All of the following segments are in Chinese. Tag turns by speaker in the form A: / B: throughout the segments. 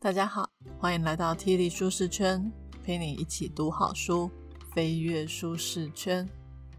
A: 大家好，欢迎来到 T 力舒适圈，陪你一起读好书，飞跃舒适圈。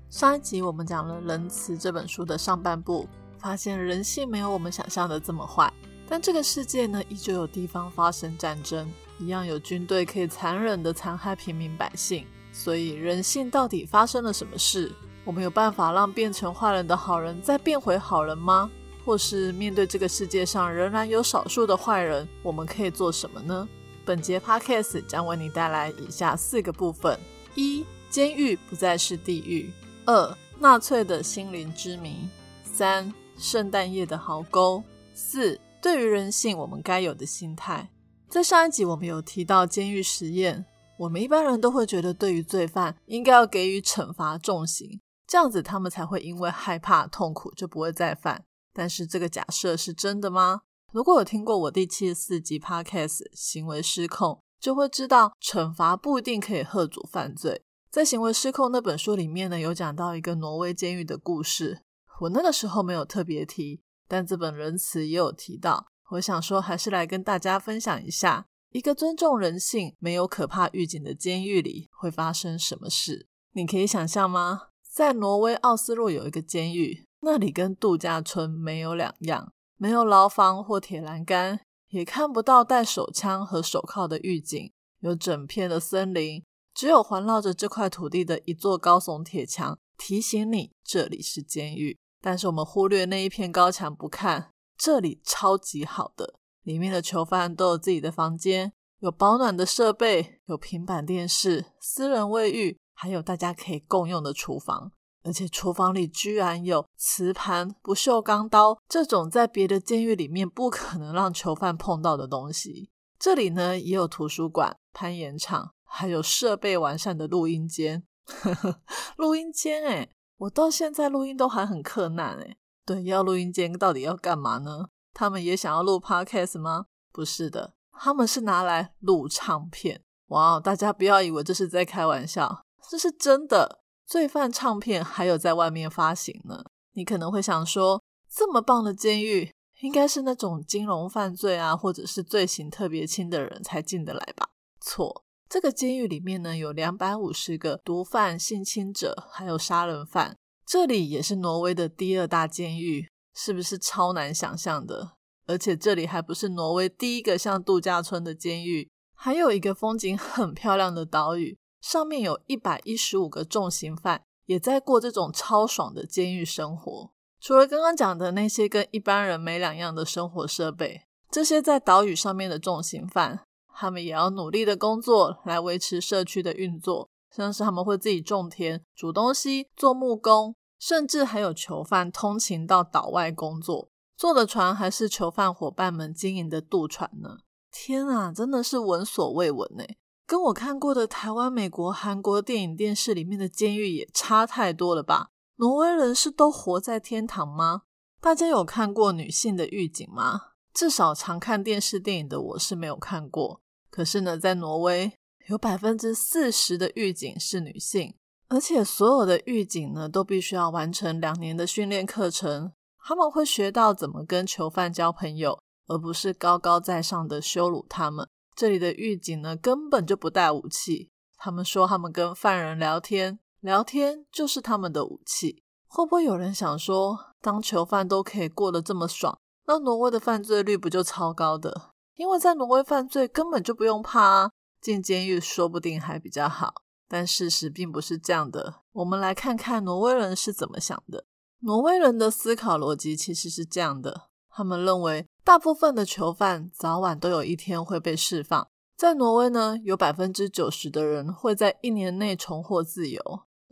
A: 上一集我们讲了《仁慈》这本书的上半部，发现人性没有我们想象的这么坏，但这个世界呢，依旧有地方发生战争，一样有军队可以残忍的残害平民百姓。所以人性到底发生了什么事？我们有办法让变成坏人的好人再变回好人吗？或是面对这个世界上仍然有少数的坏人，我们可以做什么呢？本节 podcast 将为你带来以下四个部分：一、监狱不再是地狱；二、纳粹的心灵之谜；三、圣诞夜的壕沟；四、对于人性我们该有的心态。在上一集我们有提到监狱实验，我们一般人都会觉得，对于罪犯应该要给予惩罚重刑，这样子他们才会因为害怕痛苦就不会再犯。但是这个假设是真的吗？如果有听过我第七十四集 Podcast《行为失控》，就会知道惩罚不一定可以喝阻犯罪。在《行为失控》那本书里面呢，有讲到一个挪威监狱的故事。我那个时候没有特别提，但这本仁慈也有提到。我想说，还是来跟大家分享一下，一个尊重人性、没有可怕狱警的监狱里会发生什么事。你可以想象吗？在挪威奥斯陆有一个监狱。那里跟度假村没有两样，没有牢房或铁栏杆，也看不到带手枪和手铐的狱警，有整片的森林，只有环绕着这块土地的一座高耸铁墙，提醒你这里是监狱。但是我们忽略那一片高墙不看，这里超级好的，里面的囚犯都有自己的房间，有保暖的设备，有平板电视、私人卫浴，还有大家可以共用的厨房。而且厨房里居然有瓷盘、不锈钢刀这种在别的监狱里面不可能让囚犯碰到的东西。这里呢也有图书馆、攀岩场，还有设备完善的录音间。录音间诶我到现在录音都还很困难诶对，要录音间到底要干嘛呢？他们也想要录 podcast 吗？不是的，他们是拿来录唱片。哇，大家不要以为这是在开玩笑，这是真的。罪犯唱片还有在外面发行呢，你可能会想说，这么棒的监狱，应该是那种金融犯罪啊，或者是罪行特别轻的人才进得来吧？错，这个监狱里面呢，有两百五十个毒贩、性侵者，还有杀人犯。这里也是挪威的第二大监狱，是不是超难想象的？而且这里还不是挪威第一个像度假村的监狱，还有一个风景很漂亮的岛屿。上面有一百一十五个重刑犯，也在过这种超爽的监狱生活。除了刚刚讲的那些跟一般人没两样的生活设备，这些在岛屿上面的重刑犯，他们也要努力的工作来维持社区的运作。像是他们会自己种田、煮东西、做木工，甚至还有囚犯通勤到岛外工作，坐的船还是囚犯伙伴们经营的渡船呢。天啊，真的是闻所未闻呢！跟我看过的台湾、美国、韩国电影、电视里面的监狱也差太多了吧？挪威人是都活在天堂吗？大家有看过女性的狱警吗？至少常看电视电影的我是没有看过。可是呢，在挪威有百分之四十的狱警是女性，而且所有的狱警呢都必须要完成两年的训练课程，他们会学到怎么跟囚犯交朋友，而不是高高在上的羞辱他们。这里的狱警呢，根本就不带武器。他们说，他们跟犯人聊天，聊天就是他们的武器。会不会有人想说，当囚犯都可以过得这么爽，那挪威的犯罪率不就超高的？因为在挪威犯罪根本就不用怕啊，进监狱说不定还比较好。但事实并不是这样的。我们来看看挪威人是怎么想的。挪威人的思考逻辑其实是这样的：他们认为。大部分的囚犯早晚都有一天会被释放。在挪威呢，有百分之九十的人会在一年内重获自由，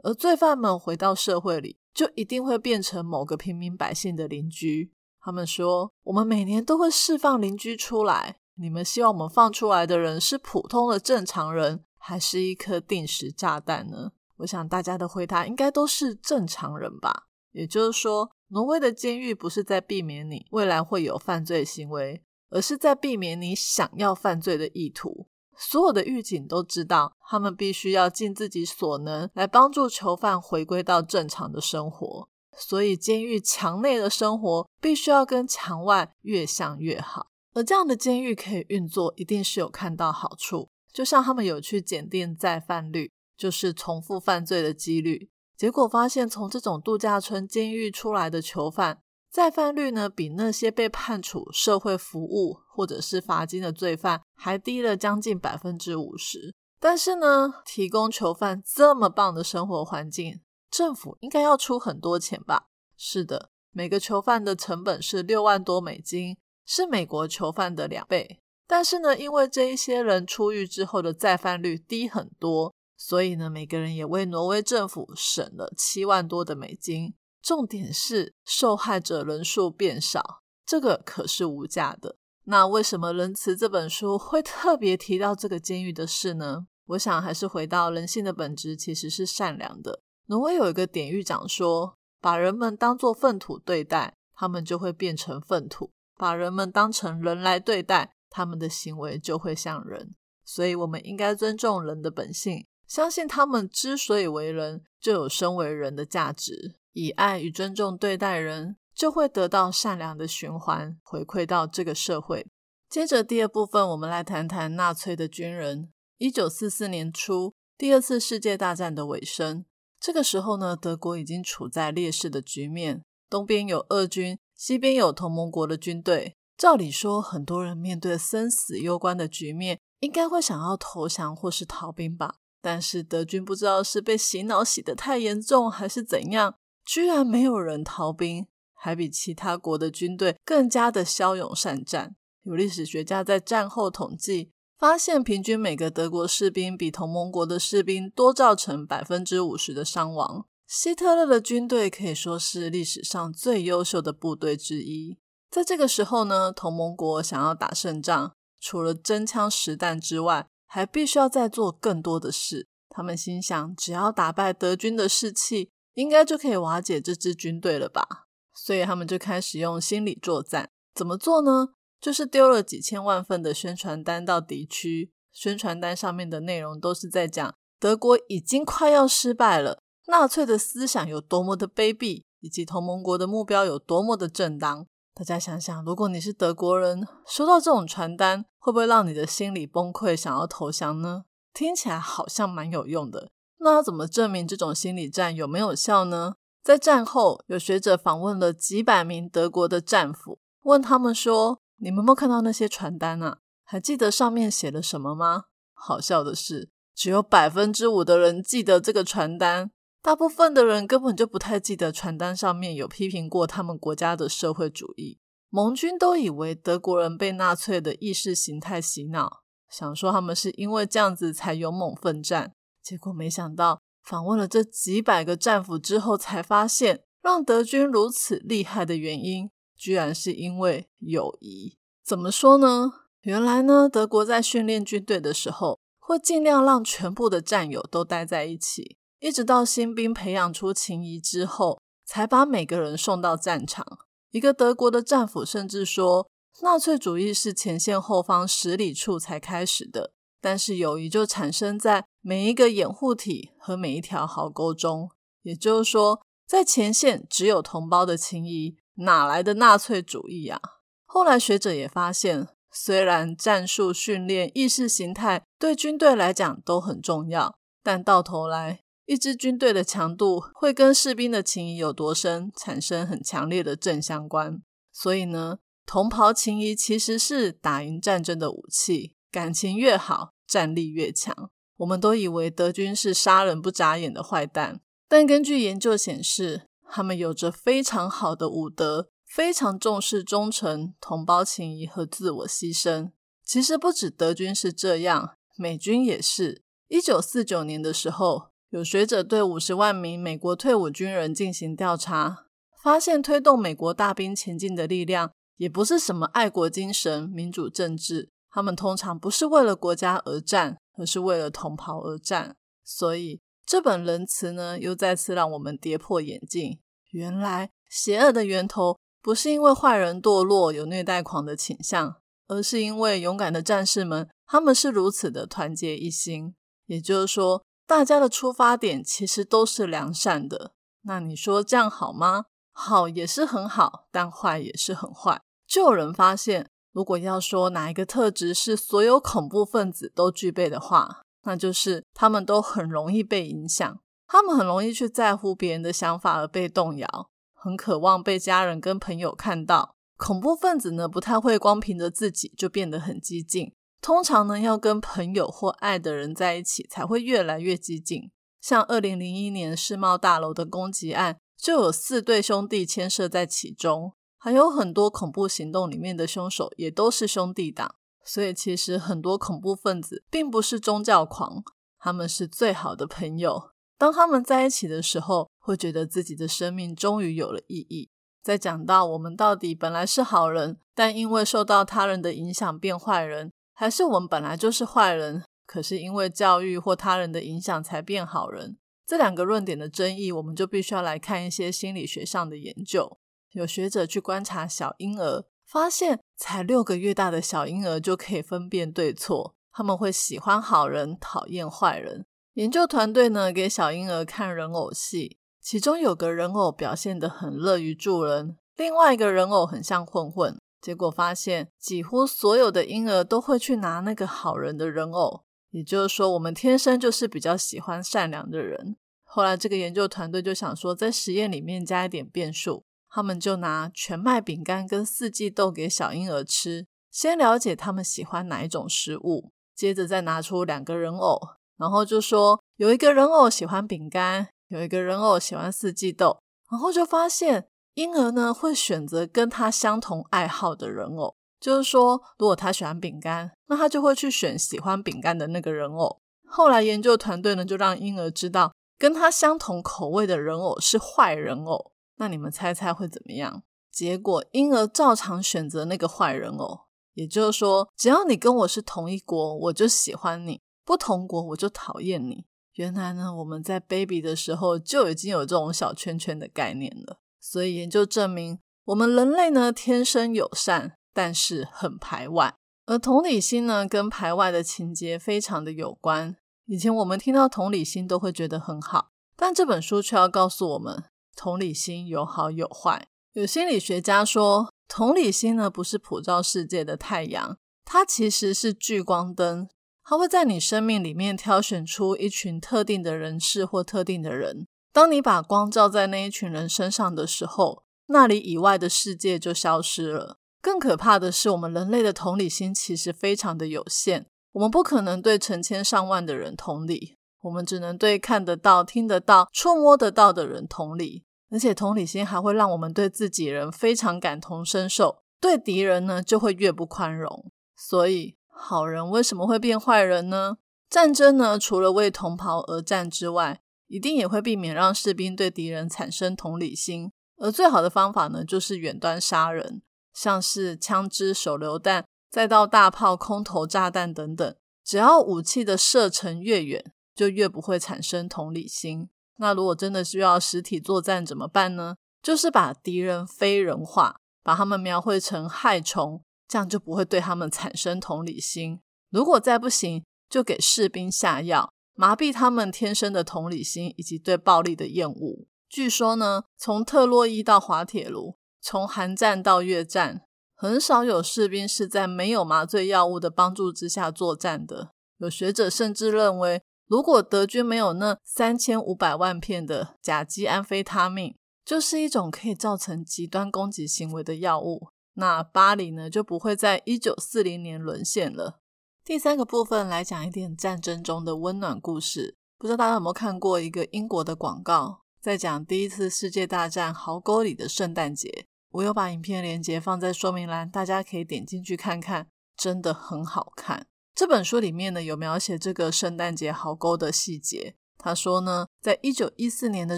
A: 而罪犯们回到社会里，就一定会变成某个平民百姓的邻居。他们说：“我们每年都会释放邻居出来。你们希望我们放出来的人是普通的正常人，还是一颗定时炸弹呢？”我想大家的回答应该都是正常人吧。也就是说。挪威的监狱不是在避免你未来会有犯罪行为，而是在避免你想要犯罪的意图。所有的狱警都知道，他们必须要尽自己所能来帮助囚犯回归到正常的生活。所以，监狱墙内的生活必须要跟墙外越像越好。而这样的监狱可以运作，一定是有看到好处。就像他们有去检定再犯率，就是重复犯罪的几率，结果发现从这种度假村监狱出来的囚犯，再犯率呢比那些被判处社会服务或者是罚金的罪犯还低了将近百分之五十。但是呢，提供囚犯这么棒的生活环境，政府应该要出很多钱吧？是的，每个囚犯的成本是六万多美金，是美国囚犯的两倍。但是呢，因为这一些人出狱之后的再犯率低很多，所以呢，每个人也为挪威政府省了七万多的美金。重点是受害者人数变少，这个可是无价的。那为什么《仁慈》这本书会特别提到这个监狱的事呢？我想还是回到人性的本质其实是善良的。挪威有一个典狱长说：“把人们当作粪土对待，他们就会变成粪土；把人们当成人来对待。”他们的行为就会像人，所以我们应该尊重人的本性，相信他们之所以为人，就有身为人的价值。以爱与尊重对待人，就会得到善良的循环回馈到这个社会。接着第二部分，我们来谈谈纳粹的军人。一九四四年初，第二次世界大战的尾声，这个时候呢，德国已经处在劣势的局面，东边有俄军，西边有同盟国的军队。照理说，很多人面对生死攸关的局面，应该会想要投降或是逃兵吧。但是德军不知道是被洗脑洗得太严重，还是怎样，居然没有人逃兵，还比其他国的军队更加的骁勇善战。有历史学家在战后统计，发现平均每个德国士兵比同盟国的士兵多造成百分之五十的伤亡。希特勒的军队可以说是历史上最优秀的部队之一。在这个时候呢，同盟国想要打胜仗，除了真枪实弹之外，还必须要再做更多的事。他们心想，只要打败德军的士气，应该就可以瓦解这支军队了吧？所以他们就开始用心理作战。怎么做呢？就是丢了几千万份的宣传单到敌区，宣传单上面的内容都是在讲德国已经快要失败了，纳粹的思想有多么的卑鄙，以及同盟国的目标有多么的正当。大家想想，如果你是德国人，收到这种传单，会不会让你的心理崩溃，想要投降呢？听起来好像蛮有用的。那要怎么证明这种心理战有没有效呢？在战后，有学者访问了几百名德国的战俘，问他们说：“你们有没有看到那些传单啊？还记得上面写了什么吗？”好笑的是，只有百分之五的人记得这个传单。大部分的人根本就不太记得传单上面有批评过他们国家的社会主义。盟军都以为德国人被纳粹的意识形态洗脑，想说他们是因为这样子才勇猛奋战。结果没想到，访问了这几百个战俘之后，才发现让德军如此厉害的原因，居然是因为友谊。怎么说呢？原来呢，德国在训练军队的时候，会尽量让全部的战友都待在一起。一直到新兵培养出情谊之后，才把每个人送到战场。一个德国的战俘甚至说，纳粹主义是前线后方十里处才开始的，但是友谊就产生在每一个掩护体和每一条壕沟中。也就是说，在前线只有同胞的情谊，哪来的纳粹主义啊？后来学者也发现，虽然战术训练、意识形态对军队来讲都很重要，但到头来。一支军队的强度会跟士兵的情谊有多深产生很强烈的正相关，所以呢，同袍情谊其实是打赢战争的武器。感情越好，战力越强。我们都以为德军是杀人不眨眼的坏蛋，但根据研究显示，他们有着非常好的武德，非常重视忠诚、同胞情谊和自我牺牲。其实不止德军是这样，美军也是。一九四九年的时候。有学者对五十万名美国退伍军人进行调查，发现推动美国大兵前进的力量，也不是什么爱国精神、民主政治，他们通常不是为了国家而战，而是为了同袍而战。所以这本仁慈呢，又再次让我们跌破眼镜：原来邪恶的源头不是因为坏人堕落有虐待狂的倾向，而是因为勇敢的战士们，他们是如此的团结一心。也就是说。大家的出发点其实都是良善的，那你说这样好吗？好也是很好，但坏也是很坏。就有人发现，如果要说哪一个特质是所有恐怖分子都具备的话，那就是他们都很容易被影响，他们很容易去在乎别人的想法而被动摇，很渴望被家人跟朋友看到。恐怖分子呢，不太会光凭着自己就变得很激进，通常呢要跟朋友或爱的人在一起才会越来越激进。像二零零一年世贸大楼的攻击案，就有四对兄弟牵涉在其中。还有很多恐怖行动里面的凶手也都是兄弟党，所以其实很多恐怖分子并不是宗教狂，他们是最好的朋友。当他们在一起的时候，会觉得自己的生命终于有了意义。在讲到我们到底本来是好人，但因为受到他人的影响变坏人，还是我们本来就是坏人，可是因为教育或他人的影响才变好人，这两个论点的争议，我们就必须要来看一些心理学上的研究。有学者去观察小婴儿，发现才六个月大的小婴儿就可以分辨对错，他们会喜欢好人，讨厌坏人。研究团队呢，给小婴儿看人偶戏，其中有个人偶表现得很乐于助人，另外一个人偶很像混混。结果发现，几乎所有的婴儿都会去拿那个好人的人偶，也就是说，我们天生就是比较喜欢善良的人。后来，这个研究团队就想说，在实验里面加一点变数。他们就拿全麦饼干跟四季豆给小婴儿吃，先了解他们喜欢哪一种食物，接着再拿出两个人偶，然后就说有一个人偶喜欢饼干，有一个人偶喜欢四季豆，然后就发现婴儿呢会选择跟他相同爱好的人偶，就是说如果他喜欢饼干，那他就会去选喜欢饼干的那个人偶。后来研究团队呢就让婴儿知道，跟他相同口味的人偶是坏人偶。那你们猜猜会怎么样？结果婴儿照常选择那个坏人偶，也就是说，只要你跟我是同一国，我就喜欢你；不同国，我就讨厌你。原来呢，我们在 baby 的时候就已经有这种小圈圈的概念了。所以研究证明，我们人类呢天生友善，但是很排外。而同理心呢，跟排外的情节非常的有关。以前我们听到同理心都会觉得很好，但这本书却要告诉我们。同理心有好有坏。有心理学家说，同理心呢不是普照世界的太阳，它其实是聚光灯，它会在你生命里面挑选出一群特定的人事或特定的人。当你把光照在那一群人身上的时候，那里以外的世界就消失了。更可怕的是，我们人类的同理心其实非常的有限，我们不可能对成千上万的人同理，我们只能对看得到、听得到、触摸得到的人同理。而且同理心还会让我们对自己人非常感同身受，对敌人呢就会越不宽容。所以好人为什么会变坏人呢？战争呢除了为同袍而战之外，一定也会避免让士兵对敌人产生同理心。而最好的方法呢，就是远端杀人，像是枪支、手榴弹，再到大炮、空投炸弹等等，只要武器的射程越远，就越不会产生同理心。那如果真的需要实体作战怎么办呢？就是把敌人非人化，把他们描绘成害虫，这样就不会对他们产生同理心。如果再不行，就给士兵下药，麻痹他们天生的同理心以及对暴力的厌恶。据说呢，从特洛伊到滑铁卢，从韩战到越战，很少有士兵是在没有麻醉药物的帮助之下作战的。有学者甚至认为。如果德军没有那三千五百万片的甲基安非他命，就是一种可以造成极端攻击行为的药物，那巴黎呢就不会在一九四零年沦陷了。第三个部分来讲一点战争中的温暖故事。不知道大家有没有看过一个英国的广告，在讲第一次世界大战壕沟里的圣诞节。我有把影片连接放在说明栏，大家可以点进去看看，真的很好看。这本书里面呢，有描写这个圣诞节壕沟的细节。他说呢，在一九一四年的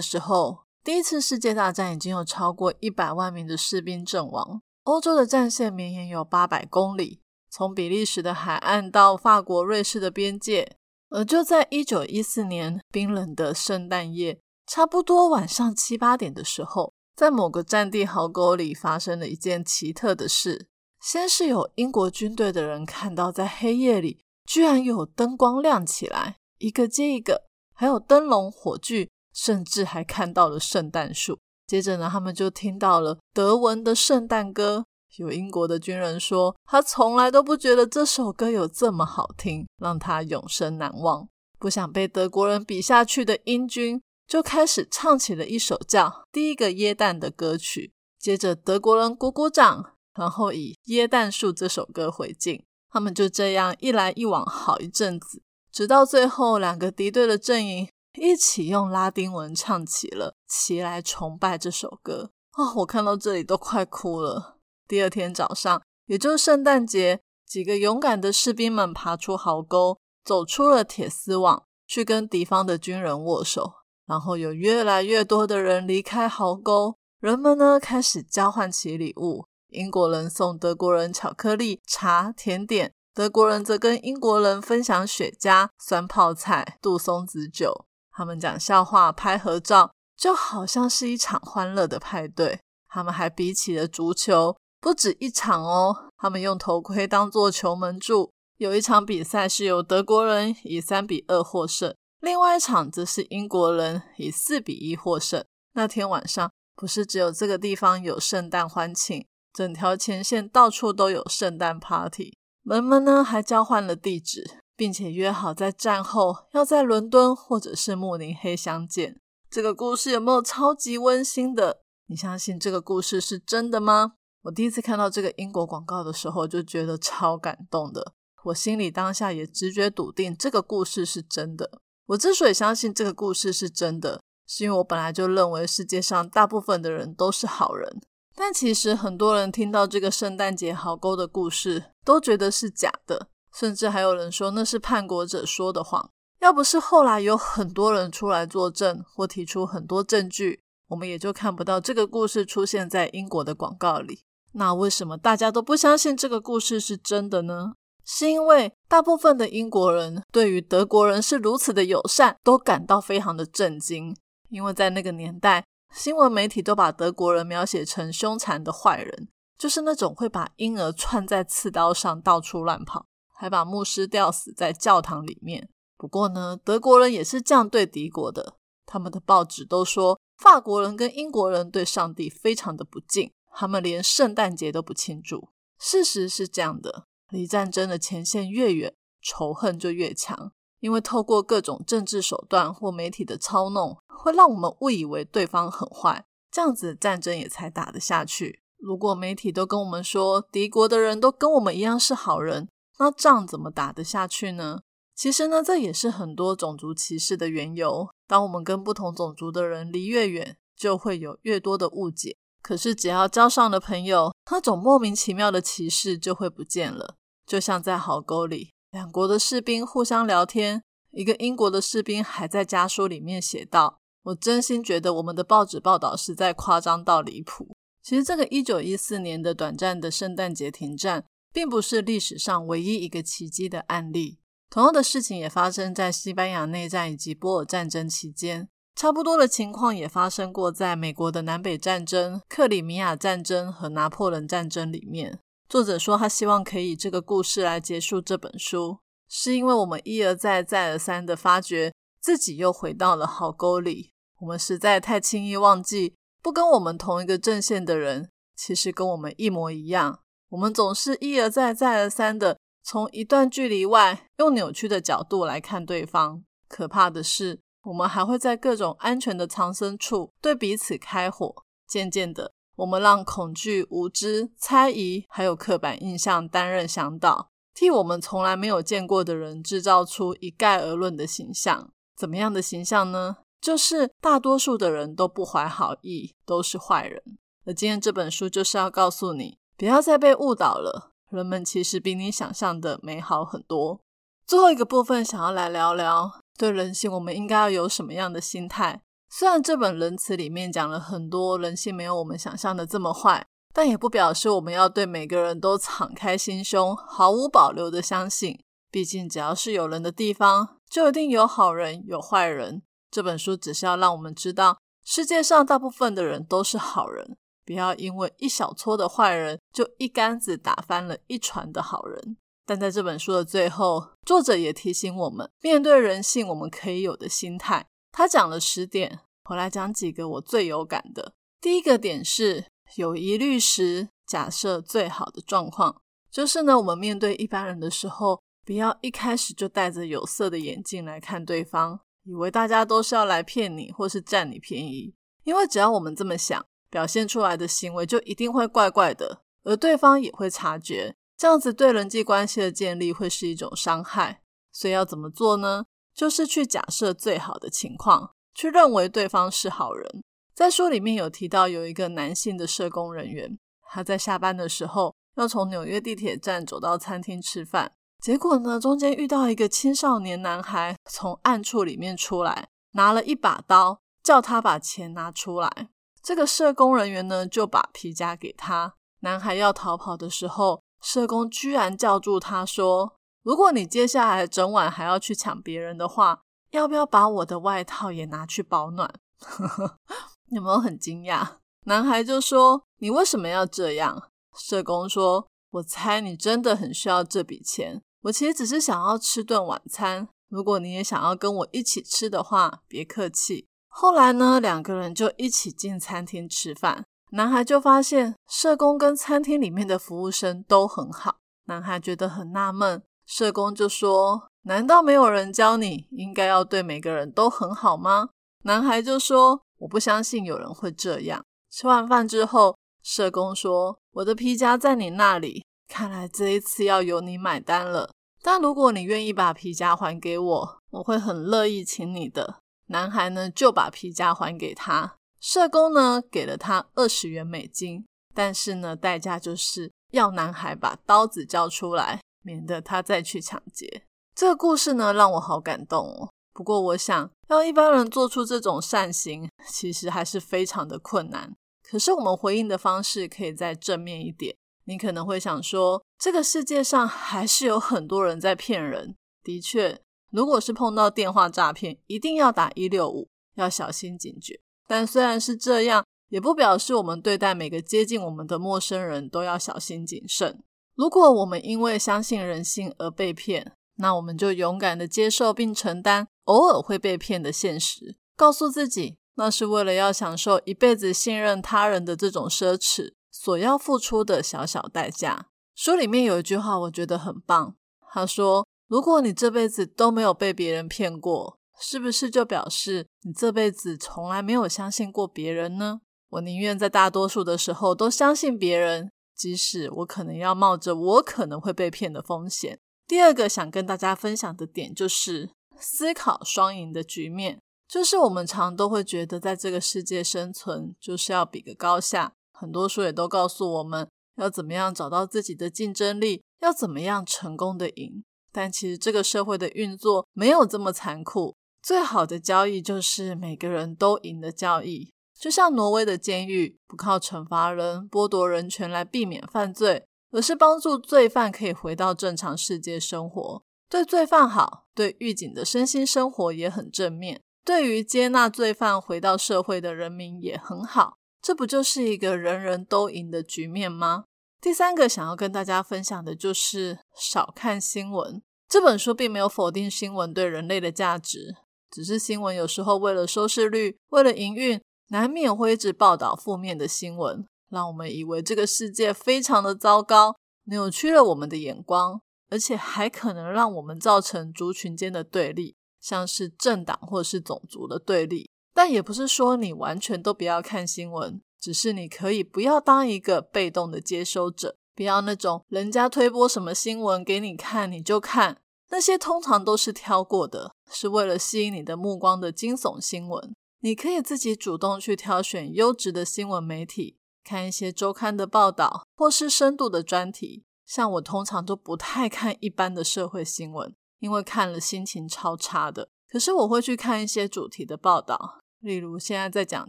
A: 时候，第一次世界大战已经有超过一百万名的士兵阵亡。欧洲的战线绵延有八百公里，从比利时的海岸到法国、瑞士的边界。而就在一九一四年冰冷的圣诞夜，差不多晚上七八点的时候，在某个战地壕沟里发生了一件奇特的事。先是有英国军队的人看到，在黑夜里居然有灯光亮起来，一个接一个，还有灯笼、火炬，甚至还看到了圣诞树。接着呢，他们就听到了德文的圣诞歌，有英国的军人说，他从来都不觉得这首歌有这么好听，让他永生难忘。不想被德国人比下去的英军，就开始唱起了一首叫《第一个耶诞》的歌曲。接着德国人鼓鼓掌，然后以《耶诞树》这首歌回敬。他们就这样一来一往好一阵子，直到最后两个敌对的阵营一起用拉丁文唱起了《起来崇拜》这首歌。啊，我看到这里都快哭了。第二天早上，也就是圣诞节，几个勇敢的士兵们爬出壕沟，走出了铁丝网，去跟敌方的军人握手。然后有越来越多的人离开壕沟，人们呢开始交换起礼物。英国人送德国人巧克力、茶、甜点；德国人则跟英国人分享雪茄、酸泡菜、杜松子酒。他们讲笑话、拍合照，就好像是一场欢乐的派对。他们还比起了足球。不止一场哦，他们用头盔当做球门柱。有一场比赛是由德国人以三比二获胜，另外一场则是英国人以四比一获胜。那天晚上，不是只有这个地方有圣诞欢庆，整条前线到处都有圣诞 party。人们呢还交换了地址，并且约好在战后要在伦敦或者是慕尼黑相见。这个故事有没有超级温馨的？你相信这个故事是真的吗？我第一次看到这个英国广告的时候，就觉得超感动的。我心里当下也直觉笃定这个故事是真的。我之所以相信这个故事是真的，是因为我本来就认为世界上大部分的人都是好人。但其实很多人听到这个圣诞节壕沟的故事，都觉得是假的，甚至还有人说那是叛国者说的谎。要不是后来有很多人出来作证或提出很多证据，我们也就看不到这个故事出现在英国的广告里。那为什么大家都不相信这个故事是真的呢？是因为大部分的英国人对于德国人是如此的友善，都感到非常的震惊。因为在那个年代，新闻媒体都把德国人描写成凶残的坏人，就是那种会把婴儿串在刺刀上到处乱跑，还把牧师吊死在教堂里面。不过呢，德国人也是这样对敌国的，他们的报纸都说法国人跟英国人对上帝非常的不敬。他们连圣诞节都不庆祝。事实是这样的：离战争的前线越远，仇恨就越强。因为透过各种政治手段或媒体的操弄，会让我们误以为对方很坏，这样子战争也才打得下去。如果媒体都跟我们说敌国的人都跟我们一样是好人，那仗怎么打得下去呢？其实呢，这也是很多种族歧视的缘由。当我们跟不同种族的人离越远，就会有越多的误解。可是，只要交上了朋友，那种莫名其妙的歧视就会不见了。就像在壕沟里，两国的士兵互相聊天，一个英国的士兵还在家书里面写道：“我真心觉得我们的报纸报道实在夸张到离谱。”其实，这个一九一四年的短暂的圣诞节停战，并不是历史上唯一一个奇迹的案例。同样的事情也发生在西班牙内战以及波尔战争期间。差不多的情况也发生过在美国的南北战争、克里米亚战争和拿破仑战争里面。作者说，他希望可以以这个故事来结束这本书，是因为我们一而再、再而三的发觉自己又回到了壕沟里。我们实在太轻易忘记，不跟我们同一个阵线的人，其实跟我们一模一样。我们总是一而再、再而三的从一段距离外，用扭曲的角度来看对方。可怕的是。我们还会在各种安全的藏身处对彼此开火。渐渐的，我们让恐惧、无知、猜疑，还有刻板印象担任向导，替我们从来没有见过的人制造出一概而论的形象。怎么样的形象呢？就是大多数的人都不怀好意，都是坏人。而今天这本书就是要告诉你，不要再被误导了。人们其实比你想象的美好很多。最后一个部分，想要来聊聊。对人性，我们应该要有什么样的心态？虽然这本仁慈里面讲了很多人性没有我们想象的这么坏，但也不表示我们要对每个人都敞开心胸，毫无保留的相信。毕竟，只要是有人的地方，就一定有好人有坏人。这本书只是要让我们知道，世界上大部分的人都是好人，不要因为一小撮的坏人，就一竿子打翻了一船的好人。但在这本书的最后，作者也提醒我们，面对人性，我们可以有的心态。他讲了十点，我来讲几个我最有感的。第一个点是，有疑虑时，假设最好的状况，就是呢，我们面对一般人的时候，不要一开始就戴着有色的眼镜来看对方，以为大家都是要来骗你或是占你便宜。因为只要我们这么想，表现出来的行为就一定会怪怪的，而对方也会察觉，这样子对人际关系的建立会是一种伤害。所以要怎么做呢？就是去假设最好的情况，去认为对方是好人。在书里面有提到，有一个男性的社工人员，他在下班的时候要从纽约地铁站走到餐厅吃饭，结果呢，中间遇到一个青少年男孩从暗处里面出来，拿了一把刀，叫他把钱拿出来。这个社工人员呢，就把皮夹给他。男孩要逃跑的时候，社工居然叫住他说：“如果你接下来整晚还要去抢别人的话，要不要把我的外套也拿去保暖？” 有没有很惊讶？男孩就说：“你为什么要这样？”社工说：“我猜你真的很需要这笔钱。我其实只是想要吃顿晚餐。如果你也想要跟我一起吃的话，别客气。”后来呢，两个人就一起进餐厅吃饭。男孩就发现社工跟餐厅里面的服务生都很好。男孩觉得很纳闷，社工就说：“难道没有人教你应该要对每个人都很好吗？”男孩就说。我不相信有人会这样。吃完饭之后，社工说：“我的皮夹在你那里，看来这一次要由你买单了。但如果你愿意把皮夹还给我，我会很乐意请你的。”男孩呢就把皮夹还给他，社工呢给了他二十元美金，但是呢代价就是要男孩把刀子交出来，免得他再去抢劫。这个故事呢让我好感动哦。不过，我想要一般人做出这种善行，其实还是非常的困难。可是，我们回应的方式可以再正面一点。你可能会想说，这个世界上还是有很多人在骗人。的确，如果是碰到电话诈骗，一定要打一六五，要小心警觉。但虽然是这样，也不表示我们对待每个接近我们的陌生人都要小心谨慎。如果我们因为相信人性而被骗，那我们就勇敢的接受并承担。偶尔会被骗的现实，告诉自己，那是为了要享受一辈子信任他人的这种奢侈所要付出的小小代价。书里面有一句话，我觉得很棒。他说：“如果你这辈子都没有被别人骗过，是不是就表示你这辈子从来没有相信过别人呢？”我宁愿在大多数的时候都相信别人，即使我可能要冒着我可能会被骗的风险。第二个想跟大家分享的点就是。思考双赢的局面，就是我们常都会觉得，在这个世界生存就是要比个高下。很多书也都告诉我们要怎么样找到自己的竞争力，要怎么样成功的赢。但其实这个社会的运作没有这么残酷。最好的交易就是每个人都赢的交易。就像挪威的监狱，不靠惩罚人、剥夺人权来避免犯罪，而是帮助罪犯可以回到正常世界生活。对罪犯好，对狱警的身心生活也很正面，对于接纳罪犯回到社会的人民也很好，这不就是一个人人都赢的局面吗？第三个想要跟大家分享的就是少看新闻。这本书并没有否定新闻对人类的价值，只是新闻有时候为了收视率，为了营运，难免会一直报道负面的新闻，让我们以为这个世界非常的糟糕，扭曲了我们的眼光。而且还可能让我们造成族群间的对立，像是政党或是种族的对立。但也不是说你完全都不要看新闻，只是你可以不要当一个被动的接收者，不要那种人家推播什么新闻给你看你就看，那些通常都是挑过的，是为了吸引你的目光的惊悚新闻。你可以自己主动去挑选优质的新闻媒体，看一些周刊的报道，或是深度的专题。像我通常都不太看一般的社会新闻，因为看了心情超差的。可是我会去看一些主题的报道，例如现在在讲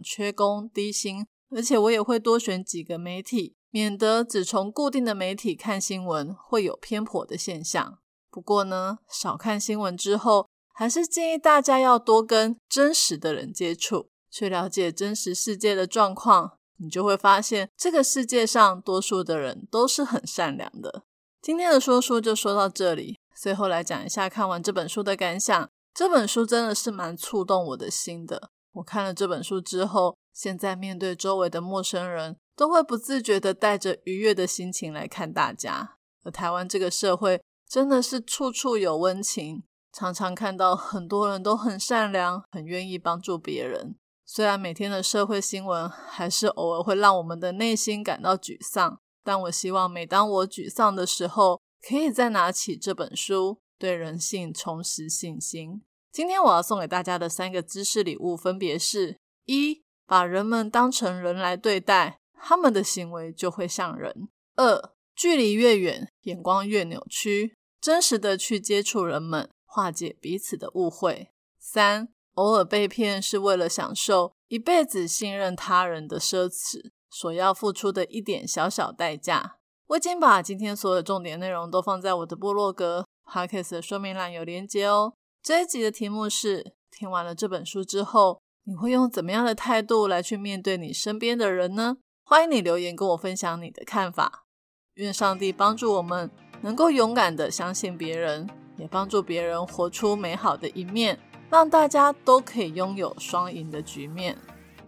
A: 缺工、低薪，而且我也会多选几个媒体，免得只从固定的媒体看新闻会有偏颇的现象。不过呢，少看新闻之后，还是建议大家要多跟真实的人接触，去了解真实世界的状况。你就会发现，这个世界上多数的人都是很善良的。今天的说书就说到这里，最后来讲一下看完这本书的感想。这本书真的是蛮触动我的心的。我看了这本书之后，现在面对周围的陌生人，都会不自觉的带着愉悦的心情来看大家。而台湾这个社会真的是处处有温情，常常看到很多人都很善良，很愿意帮助别人。虽然每天的社会新闻还是偶尔会让我们的内心感到沮丧，但我希望每当我沮丧的时候，可以再拿起这本书，对人性重拾信心。今天我要送给大家的三个知识礼物，分别是：一、把人们当成人来对待，他们的行为就会像人；二、距离越远，眼光越扭曲，真实的去接触人们，化解彼此的误会；三、偶尔被骗是为了享受一辈子信任他人的奢侈所要付出的一点小小代价。我已经把今天所有重点内容都放在我的部落格 podcast 的说明栏有连接哦。这一集的题目是：听完了这本书之后，你会用怎么样的态度来去面对你身边的人呢？欢迎你留言跟我分享你的看法。愿上帝帮助我们能够勇敢的相信别人，也帮助别人活出美好的一面，让大家都可以拥有双赢的局面。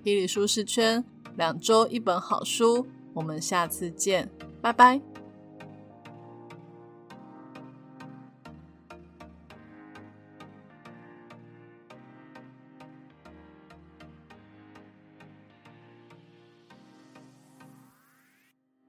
A: 霹雳舒适圈，两周一本好书，我们下次见。拜拜。